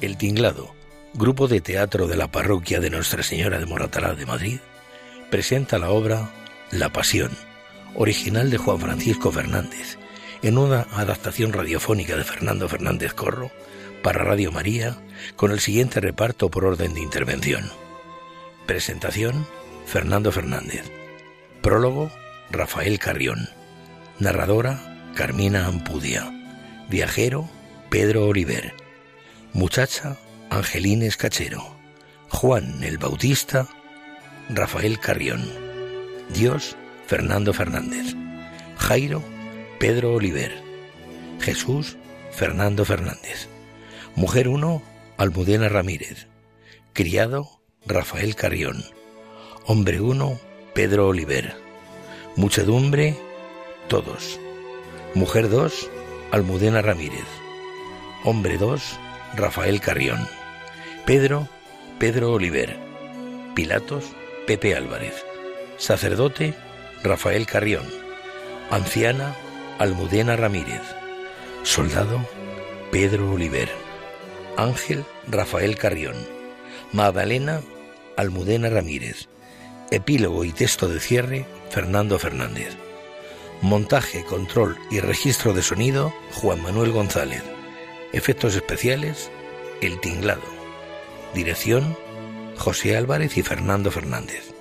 El Tinglado, grupo de teatro de la parroquia de Nuestra Señora de Moratalá de Madrid, presenta la obra La Pasión, original de Juan Francisco Fernández, en una adaptación radiofónica de Fernando Fernández Corro para Radio María, con el siguiente reparto por orden de intervención. Presentación, Fernando Fernández. Prólogo, Rafael Carrión. Narradora, Carmina Ampudia. Viajero, Pedro Oliver. Muchacha, Angelines Cachero. Juan el Bautista, Rafael Carrión. Dios, Fernando Fernández. Jairo, Pedro Oliver. Jesús, Fernando Fernández. Mujer 1, Almudena Ramírez. Criado, Rafael Carrión. Hombre 1, Pedro Oliver. Muchedumbre, todos. Mujer 2, Almudena Ramírez. Hombre 2, Rafael Carrión. Pedro, Pedro Oliver. Pilatos, Pepe Álvarez. Sacerdote, Rafael Carrión. Anciana, Almudena Ramírez. Soldado, Pedro Oliver. Ángel, Rafael Carrión. Magdalena, Almudena Ramírez. Epílogo y texto de cierre, Fernando Fernández. Montaje, control y registro de sonido, Juan Manuel González. Efectos especiales, El Tinglado. Dirección, José Álvarez y Fernando Fernández.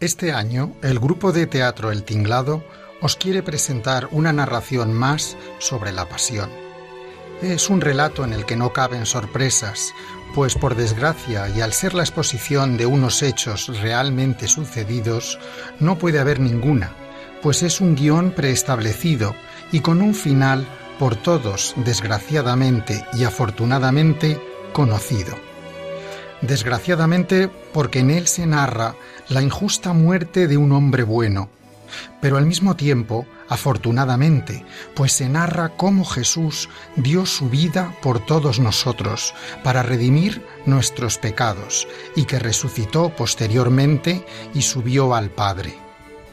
Este año, el grupo de teatro El Tinglado os quiere presentar una narración más sobre la pasión. Es un relato en el que no caben sorpresas, pues por desgracia y al ser la exposición de unos hechos realmente sucedidos, no puede haber ninguna, pues es un guion preestablecido y con un final por todos, desgraciadamente y afortunadamente, conocido. Desgraciadamente porque en él se narra la injusta muerte de un hombre bueno, pero al mismo tiempo, afortunadamente, pues se narra cómo Jesús dio su vida por todos nosotros para redimir nuestros pecados y que resucitó posteriormente y subió al Padre.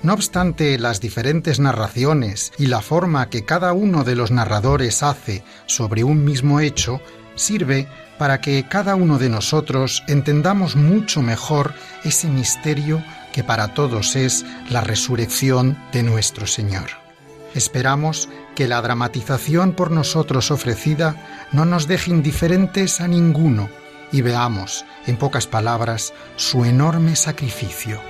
No obstante las diferentes narraciones y la forma que cada uno de los narradores hace sobre un mismo hecho, sirve para que cada uno de nosotros entendamos mucho mejor ese misterio que para todos es la resurrección de nuestro Señor. Esperamos que la dramatización por nosotros ofrecida no nos deje indiferentes a ninguno y veamos, en pocas palabras, su enorme sacrificio.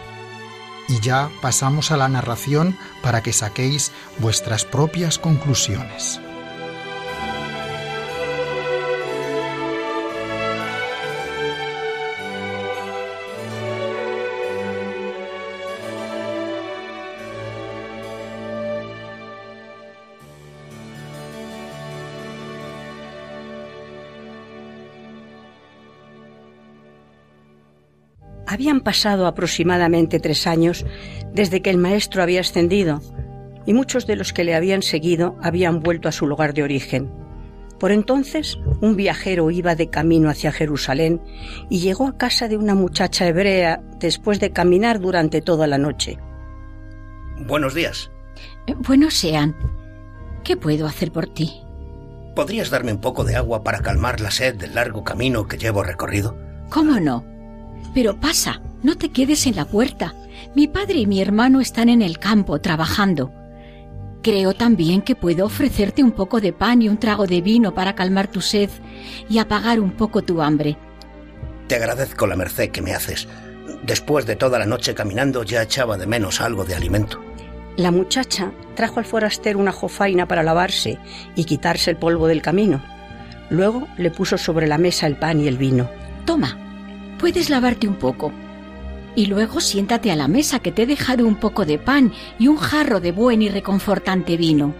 Y ya pasamos a la narración para que saquéis vuestras propias conclusiones. Pasado aproximadamente tres años desde que el maestro había ascendido y muchos de los que le habían seguido habían vuelto a su lugar de origen. Por entonces, un viajero iba de camino hacia Jerusalén y llegó a casa de una muchacha hebrea después de caminar durante toda la noche. Buenos días. Eh, buenos sean. ¿Qué puedo hacer por ti? ¿Podrías darme un poco de agua para calmar la sed del largo camino que llevo recorrido? ¿Cómo no? Pero pasa, no te quedes en la puerta. Mi padre y mi hermano están en el campo trabajando. Creo también que puedo ofrecerte un poco de pan y un trago de vino para calmar tu sed y apagar un poco tu hambre. Te agradezco la merced que me haces. Después de toda la noche caminando ya echaba de menos algo de alimento. La muchacha trajo al forastero una jofaina para lavarse y quitarse el polvo del camino. Luego le puso sobre la mesa el pan y el vino. Toma, puedes lavarte un poco. Y luego siéntate a la mesa que te he dejado un poco de pan y un jarro de buen y reconfortante vino.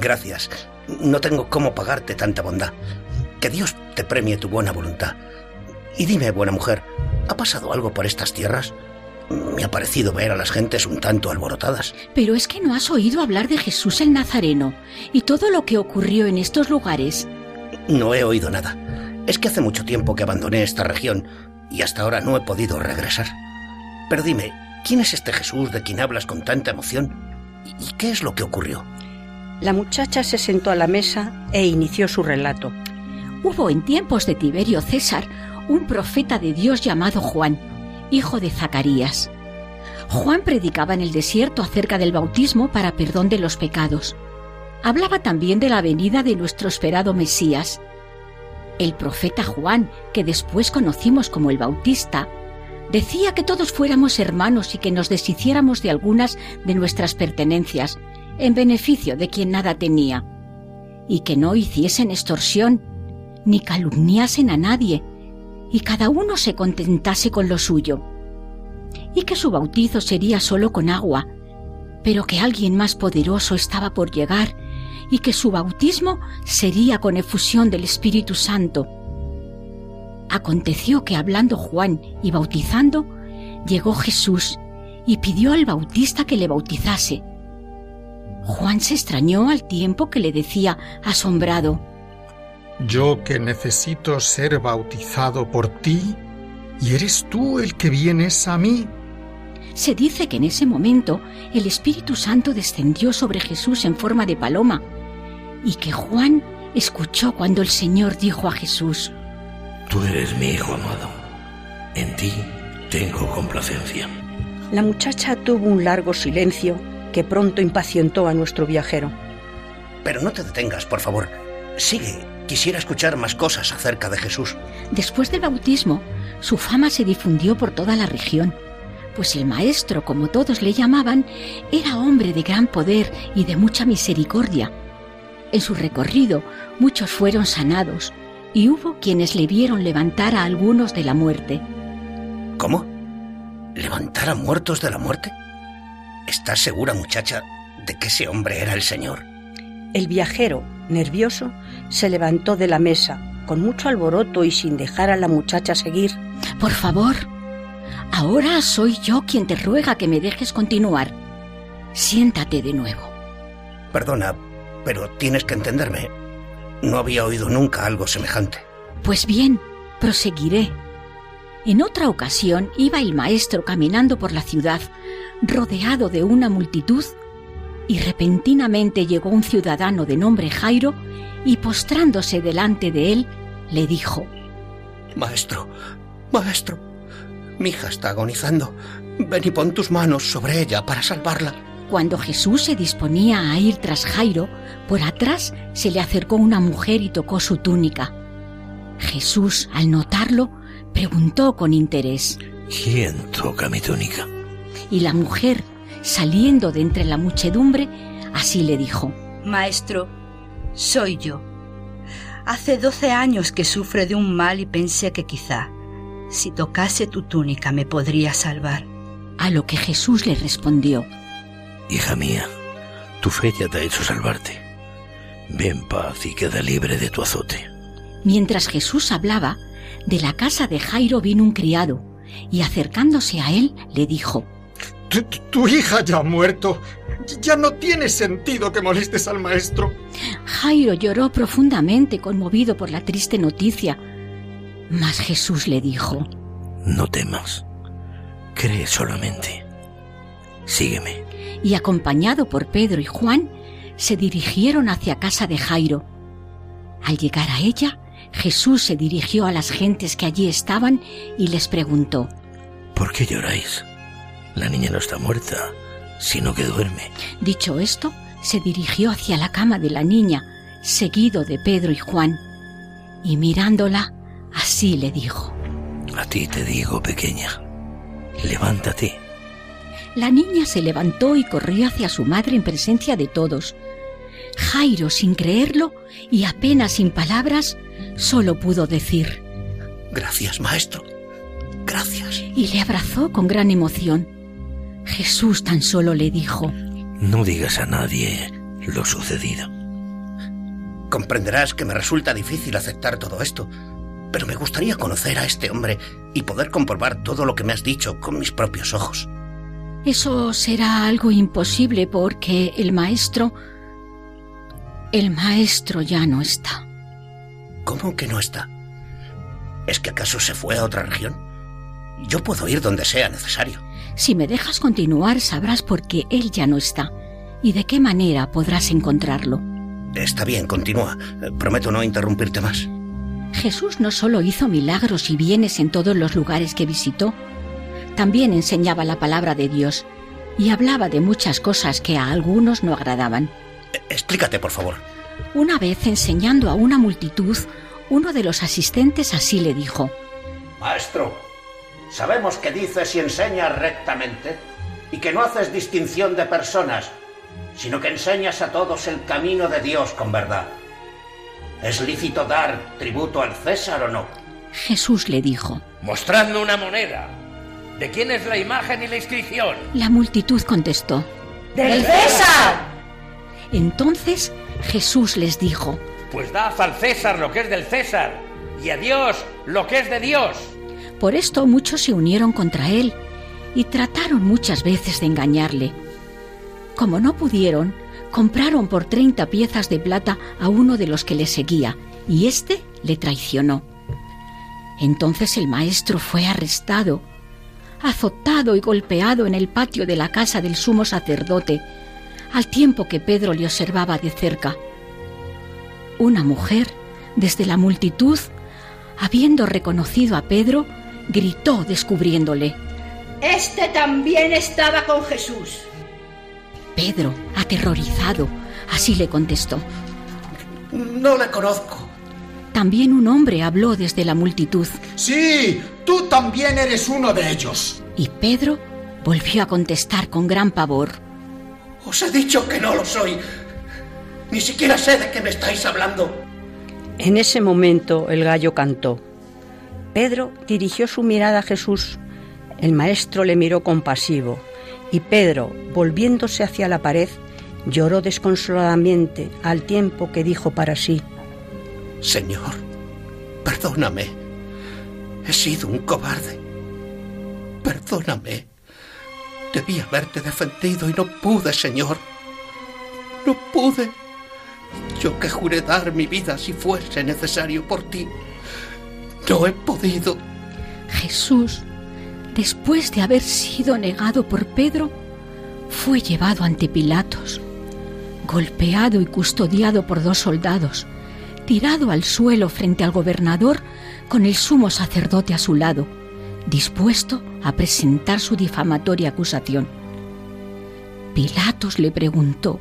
Gracias. No tengo cómo pagarte tanta bondad. Que Dios te premie tu buena voluntad. Y dime, buena mujer, ¿ha pasado algo por estas tierras? Me ha parecido ver a las gentes un tanto alborotadas. Pero es que no has oído hablar de Jesús el Nazareno y todo lo que ocurrió en estos lugares. No he oído nada. Es que hace mucho tiempo que abandoné esta región y hasta ahora no he podido regresar. Pero dime, ¿quién es este Jesús de quien hablas con tanta emoción? ¿Y qué es lo que ocurrió? La muchacha se sentó a la mesa e inició su relato. Hubo en tiempos de Tiberio César un profeta de Dios llamado Juan hijo de Zacarías. Juan predicaba en el desierto acerca del bautismo para perdón de los pecados. Hablaba también de la venida de nuestro esperado Mesías. El profeta Juan, que después conocimos como el Bautista, decía que todos fuéramos hermanos y que nos deshiciéramos de algunas de nuestras pertenencias, en beneficio de quien nada tenía, y que no hiciesen extorsión, ni calumniasen a nadie, y cada uno se contentase con lo suyo, y que su bautizo sería solo con agua, pero que alguien más poderoso estaba por llegar y que su bautismo sería con efusión del Espíritu Santo. Aconteció que hablando Juan y bautizando, llegó Jesús y pidió al bautista que le bautizase. Juan se extrañó al tiempo que le decía, asombrado, yo que necesito ser bautizado por ti, y eres tú el que vienes a mí. Se dice que en ese momento el Espíritu Santo descendió sobre Jesús en forma de paloma, y que Juan escuchó cuando el Señor dijo a Jesús, Tú eres mi Hijo amado, en ti tengo complacencia. La muchacha tuvo un largo silencio que pronto impacientó a nuestro viajero. Pero no te detengas, por favor. Sigue Quisiera escuchar más cosas acerca de Jesús. Después del bautismo, su fama se difundió por toda la región, pues el maestro, como todos le llamaban, era hombre de gran poder y de mucha misericordia. En su recorrido muchos fueron sanados, y hubo quienes le vieron levantar a algunos de la muerte. ¿Cómo? ¿Levantar a muertos de la muerte? ¿Estás segura, muchacha, de que ese hombre era el Señor? El viajero, nervioso, se levantó de la mesa, con mucho alboroto y sin dejar a la muchacha seguir. Por favor, ahora soy yo quien te ruega que me dejes continuar. Siéntate de nuevo. Perdona, pero tienes que entenderme. No había oído nunca algo semejante. Pues bien, proseguiré. En otra ocasión iba el maestro caminando por la ciudad, rodeado de una multitud y repentinamente llegó un ciudadano de nombre Jairo y postrándose delante de él, le dijo, Maestro, maestro, mi hija está agonizando. Ven y pon tus manos sobre ella para salvarla. Cuando Jesús se disponía a ir tras Jairo, por atrás se le acercó una mujer y tocó su túnica. Jesús, al notarlo, preguntó con interés, ¿Quién toca mi túnica? Y la mujer, saliendo de entre la muchedumbre, así le dijo, Maestro, soy yo. Hace doce años que sufro de un mal y pensé que quizá, si tocase tu túnica, me podría salvar. A lo que Jesús le respondió, Hija mía, tu fe ya te ha hecho salvarte. Ven paz y queda libre de tu azote. Mientras Jesús hablaba, de la casa de Jairo vino un criado, y acercándose a él le dijo, tu, hija ya ha muerto. Ya no tiene sentido que molestes al maestro. Jairo lloró profundamente, conmovido por la triste noticia. Mas Jesús le dijo, No temas, cree solamente. Sígueme. Y acompañado por Pedro y Juan, se dirigieron hacia casa de Jairo. Al llegar a ella, Jesús se dirigió a las gentes que allí estaban y les preguntó, ¿Por qué lloráis? La niña no está muerta, sino que duerme. Dicho esto, se dirigió hacia la cama de la niña, seguido de Pedro y Juan, y mirándola, así le dijo. A ti te digo, pequeña, levántate. La niña se levantó y corrió hacia su madre en presencia de todos. Jairo, sin creerlo y apenas sin palabras, solo pudo decir Gracias, maestro. Gracias. Y le abrazó con gran emoción. Jesús tan solo le dijo No digas a nadie lo sucedido. Comprenderás que me resulta difícil aceptar todo esto, pero me gustaría conocer a este hombre y poder comprobar todo lo que me has dicho con mis propios ojos. Eso será algo imposible porque el maestro... El maestro ya no está. ¿Cómo que no está? ¿Es que acaso se fue a otra región? Yo puedo ir donde sea necesario. Si me dejas continuar sabrás por qué él ya no está y de qué manera podrás encontrarlo. Está bien, continúa. Prometo no interrumpirte más. Jesús no solo hizo milagros y bienes en todos los lugares que visitó, también enseñaba la palabra de Dios y hablaba de muchas cosas que a algunos no agradaban. Explícate, por favor. Una vez enseñando a una multitud, uno de los asistentes así le dijo, Maestro, sabemos que dices y enseñas rectamente y que no haces distinción de personas, sino que enseñas a todos el camino de Dios con verdad. ¿Es lícito dar tributo al César o no? Jesús le dijo, Mostradme una moneda. ¿De quién es la imagen y la inscripción? La multitud contestó, ¡Del César! Entonces Jesús les dijo, Pues dad al César lo que es del César y a Dios lo que es de Dios. Por esto muchos se unieron contra él y trataron muchas veces de engañarle. Como no pudieron, compraron por treinta piezas de plata a uno de los que le seguía, y éste le traicionó. Entonces el maestro fue arrestado, azotado y golpeado en el patio de la casa del sumo sacerdote, al tiempo que Pedro le observaba de cerca. Una mujer, desde la multitud, habiendo reconocido a Pedro, gritó descubriéndole. Este también estaba con Jesús. Pedro, aterrorizado, así le contestó. No le conozco. También un hombre habló desde la multitud. Sí, tú también eres uno de ellos. Y Pedro volvió a contestar con gran pavor. Os he dicho que no lo soy. Ni siquiera sé de qué me estáis hablando. En ese momento el gallo cantó. Pedro dirigió su mirada a Jesús. El maestro le miró compasivo y Pedro, volviéndose hacia la pared, lloró desconsoladamente al tiempo que dijo para sí, Señor, perdóname. He sido un cobarde. Perdóname. Debí haberte defendido y no pude, Señor. No pude. Yo que juré dar mi vida si fuese necesario por ti. No he podido. Jesús, después de haber sido negado por Pedro, fue llevado ante Pilatos, golpeado y custodiado por dos soldados, tirado al suelo frente al gobernador con el sumo sacerdote a su lado, dispuesto a presentar su difamatoria acusación. Pilatos le preguntó,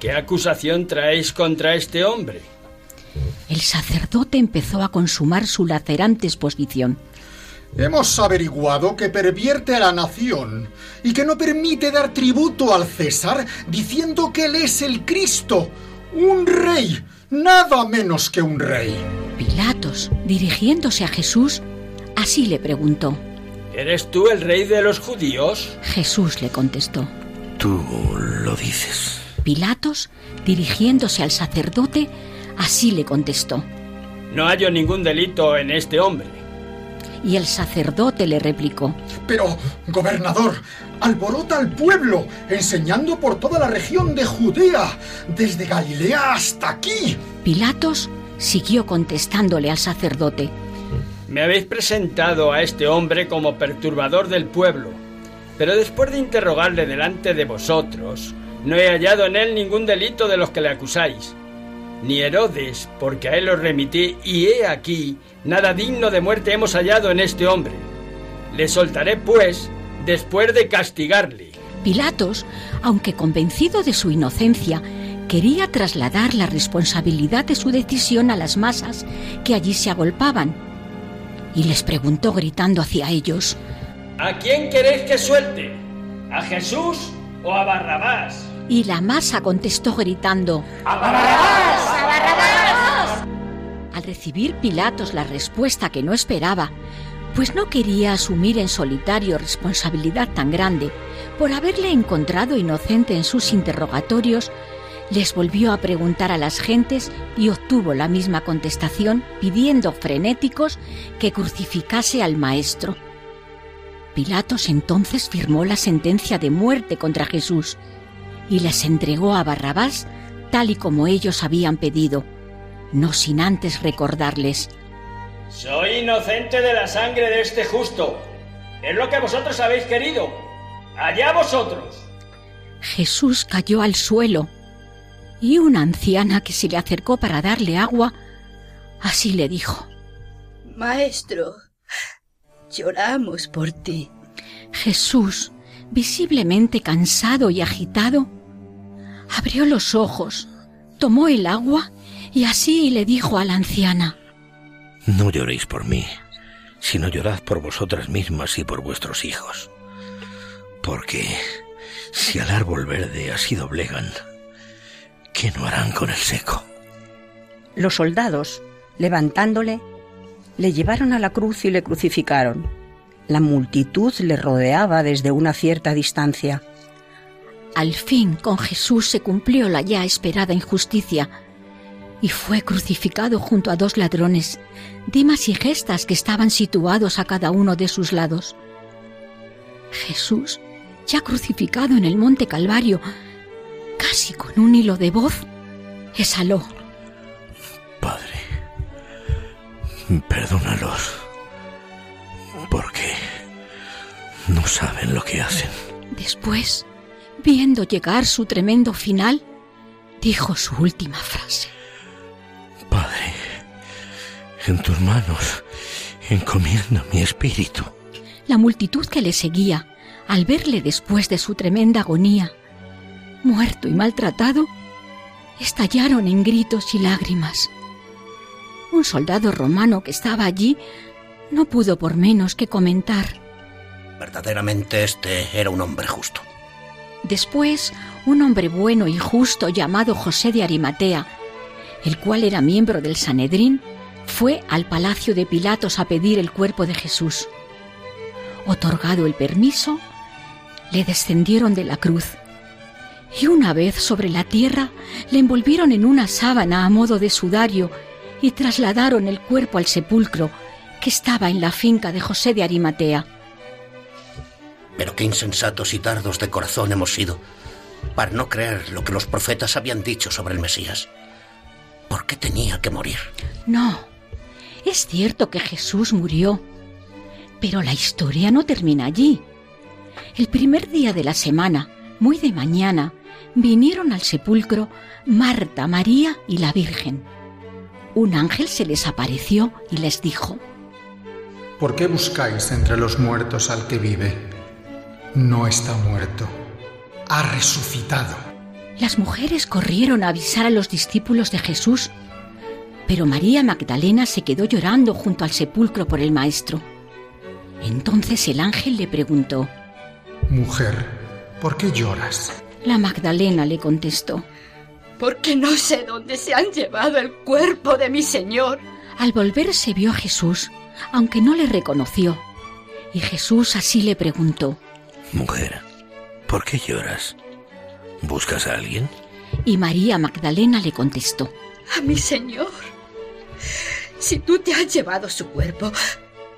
¿Qué acusación traéis contra este hombre? El sacerdote empezó a consumar su lacerante exposición. Hemos averiguado que pervierte a la nación y que no permite dar tributo al César diciendo que él es el Cristo, un rey, nada menos que un rey. Pilatos, dirigiéndose a Jesús, así le preguntó. ¿Eres tú el rey de los judíos? Jesús le contestó. Tú lo dices. Pilatos, dirigiéndose al sacerdote, así le contestó. No hallo ningún delito en este hombre. Y el sacerdote le replicó. Pero, gobernador, alborota al pueblo, enseñando por toda la región de Judea, desde Galilea hasta aquí. Pilatos siguió contestándole al sacerdote. Me habéis presentado a este hombre como perturbador del pueblo, pero después de interrogarle delante de vosotros, no he hallado en él ningún delito de los que le acusáis. Ni Herodes, porque a él os remití, y he aquí, nada digno de muerte hemos hallado en este hombre. Le soltaré, pues, después de castigarle. Pilatos, aunque convencido de su inocencia, quería trasladar la responsabilidad de su decisión a las masas que allí se agolpaban. Y les preguntó gritando hacia ellos, ¿A quién queréis que suelte? ¿A Jesús o a Barrabás? Y la masa contestó gritando, ¡A Barrabás! Al recibir Pilatos la respuesta que no esperaba, pues no quería asumir en solitario responsabilidad tan grande por haberle encontrado inocente en sus interrogatorios, les volvió a preguntar a las gentes y obtuvo la misma contestación pidiendo frenéticos que crucificase al maestro. Pilatos entonces firmó la sentencia de muerte contra Jesús y les entregó a Barrabás tal y como ellos habían pedido, no sin antes recordarles Soy inocente de la sangre de este justo. Es lo que vosotros habéis querido. Allá vosotros. Jesús cayó al suelo y una anciana que se le acercó para darle agua, así le dijo Maestro, lloramos por ti. Jesús, visiblemente cansado y agitado, abrió los ojos, tomó el agua y así le dijo a la anciana No lloréis por mí, sino llorad por vosotras mismas y por vuestros hijos. Porque si al árbol verde así doblegan, ¿qué no harán con el seco? Los soldados, levantándole, le llevaron a la cruz y le crucificaron. La multitud le rodeaba desde una cierta distancia. Al fin con Jesús se cumplió la ya esperada injusticia y fue crucificado junto a dos ladrones, Dimas y Gestas que estaban situados a cada uno de sus lados. Jesús, ya crucificado en el monte Calvario, casi con un hilo de voz, exhaló. Padre, perdónalos, porque no saben lo que hacen. Después, viendo llegar su tremendo final, dijo su última frase. Padre, en tus manos encomiendo mi espíritu. La multitud que le seguía, al verle después de su tremenda agonía, muerto y maltratado, estallaron en gritos y lágrimas. Un soldado romano que estaba allí no pudo por menos que comentar. Verdaderamente este era un hombre justo. Después, un hombre bueno y justo llamado José de Arimatea, el cual era miembro del Sanedrín, fue al palacio de Pilatos a pedir el cuerpo de Jesús. Otorgado el permiso, le descendieron de la cruz y una vez sobre la tierra le envolvieron en una sábana a modo de sudario y trasladaron el cuerpo al sepulcro que estaba en la finca de José de Arimatea. Pero qué insensatos y tardos de corazón hemos sido para no creer lo que los profetas habían dicho sobre el Mesías. ¿Por qué tenía que morir? No, es cierto que Jesús murió, pero la historia no termina allí. El primer día de la semana, muy de mañana, vinieron al sepulcro Marta, María y la Virgen. Un ángel se les apareció y les dijo, ¿Por qué buscáis entre los muertos al que vive? No está muerto, ha resucitado. Las mujeres corrieron a avisar a los discípulos de Jesús, pero María Magdalena se quedó llorando junto al sepulcro por el Maestro. Entonces el ángel le preguntó, Mujer, ¿por qué lloras? La Magdalena le contestó, Porque no sé dónde se han llevado el cuerpo de mi Señor. Al volverse vio a Jesús, aunque no le reconoció. Y Jesús así le preguntó, Mujer, ¿por qué lloras? ¿Buscas a alguien? Y María Magdalena le contestó, A mi Señor. Si tú te has llevado su cuerpo,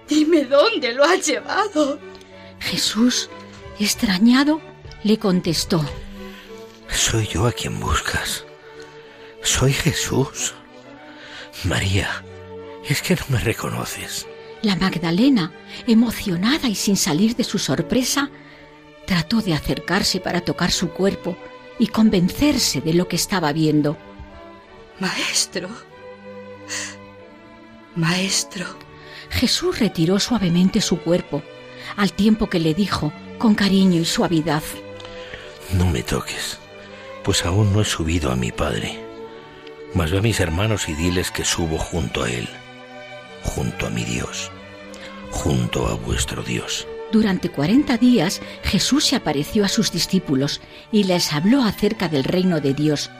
dime dónde lo has llevado. Jesús, extrañado, le contestó, Soy yo a quien buscas. Soy Jesús. María, es que no me reconoces. La Magdalena, emocionada y sin salir de su sorpresa, trató de acercarse para tocar su cuerpo y convencerse de lo que estaba viendo. Maestro. Maestro. Jesús retiró suavemente su cuerpo, al tiempo que le dijo, con cariño y suavidad, No me toques, pues aún no he subido a mi Padre. Mas ve a mis hermanos y diles que subo junto a Él, junto a mi Dios, junto a vuestro Dios. Durante cuarenta días Jesús se apareció a sus discípulos y les habló acerca del reino de Dios.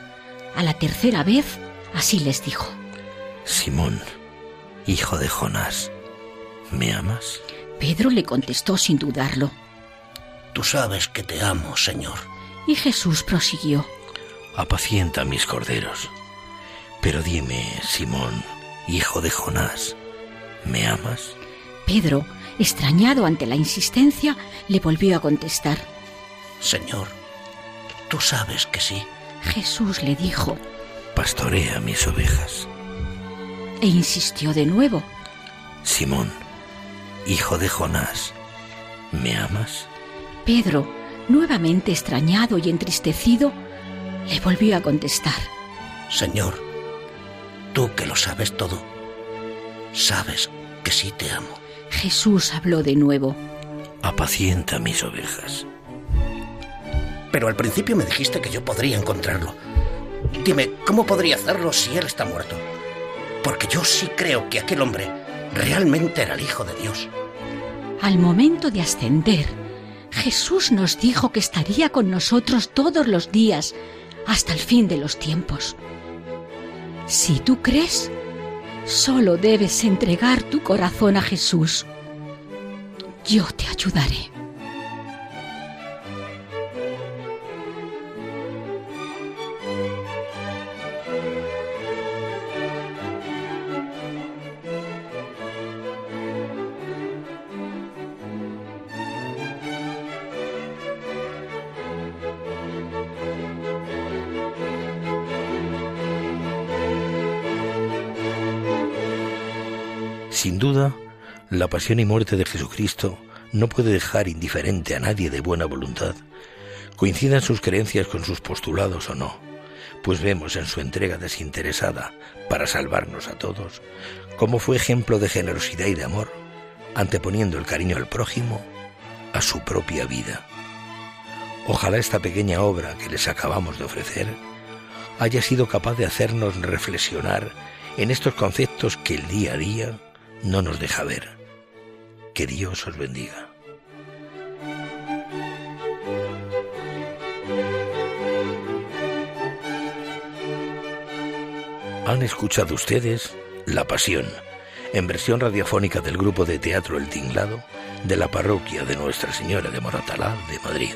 A la tercera vez, así les dijo. Simón, hijo de Jonás, ¿me amas? Pedro le contestó sin dudarlo. Tú sabes que te amo, Señor. Y Jesús prosiguió. Apacienta mis corderos. Pero dime, Simón, hijo de Jonás, ¿me amas? Pedro, extrañado ante la insistencia, le volvió a contestar. Señor, tú sabes que sí. Jesús le dijo. Pastorea mis ovejas. E insistió de nuevo. Simón, hijo de Jonás, ¿me amas? Pedro, nuevamente extrañado y entristecido, le volvió a contestar. Señor, tú que lo sabes todo, sabes que sí te amo. Jesús habló de nuevo. Apacienta mis ovejas. Pero al principio me dijiste que yo podría encontrarlo. Dime, ¿cómo podría hacerlo si él está muerto? Porque yo sí creo que aquel hombre realmente era el Hijo de Dios. Al momento de ascender, Jesús nos dijo que estaría con nosotros todos los días hasta el fin de los tiempos. Si tú crees, solo debes entregar tu corazón a Jesús. Yo te ayudaré. Duda, la pasión y muerte de Jesucristo no puede dejar indiferente a nadie de buena voluntad, coincidan sus creencias con sus postulados o no, pues vemos en su entrega desinteresada para salvarnos a todos cómo fue ejemplo de generosidad y de amor, anteponiendo el cariño al prójimo a su propia vida. Ojalá esta pequeña obra que les acabamos de ofrecer haya sido capaz de hacernos reflexionar en estos conceptos que el día a día no nos deja ver. Que Dios os bendiga. Han escuchado ustedes La Pasión, en versión radiofónica del grupo de teatro El Tinglado de la parroquia de Nuestra Señora de Moratalá de Madrid.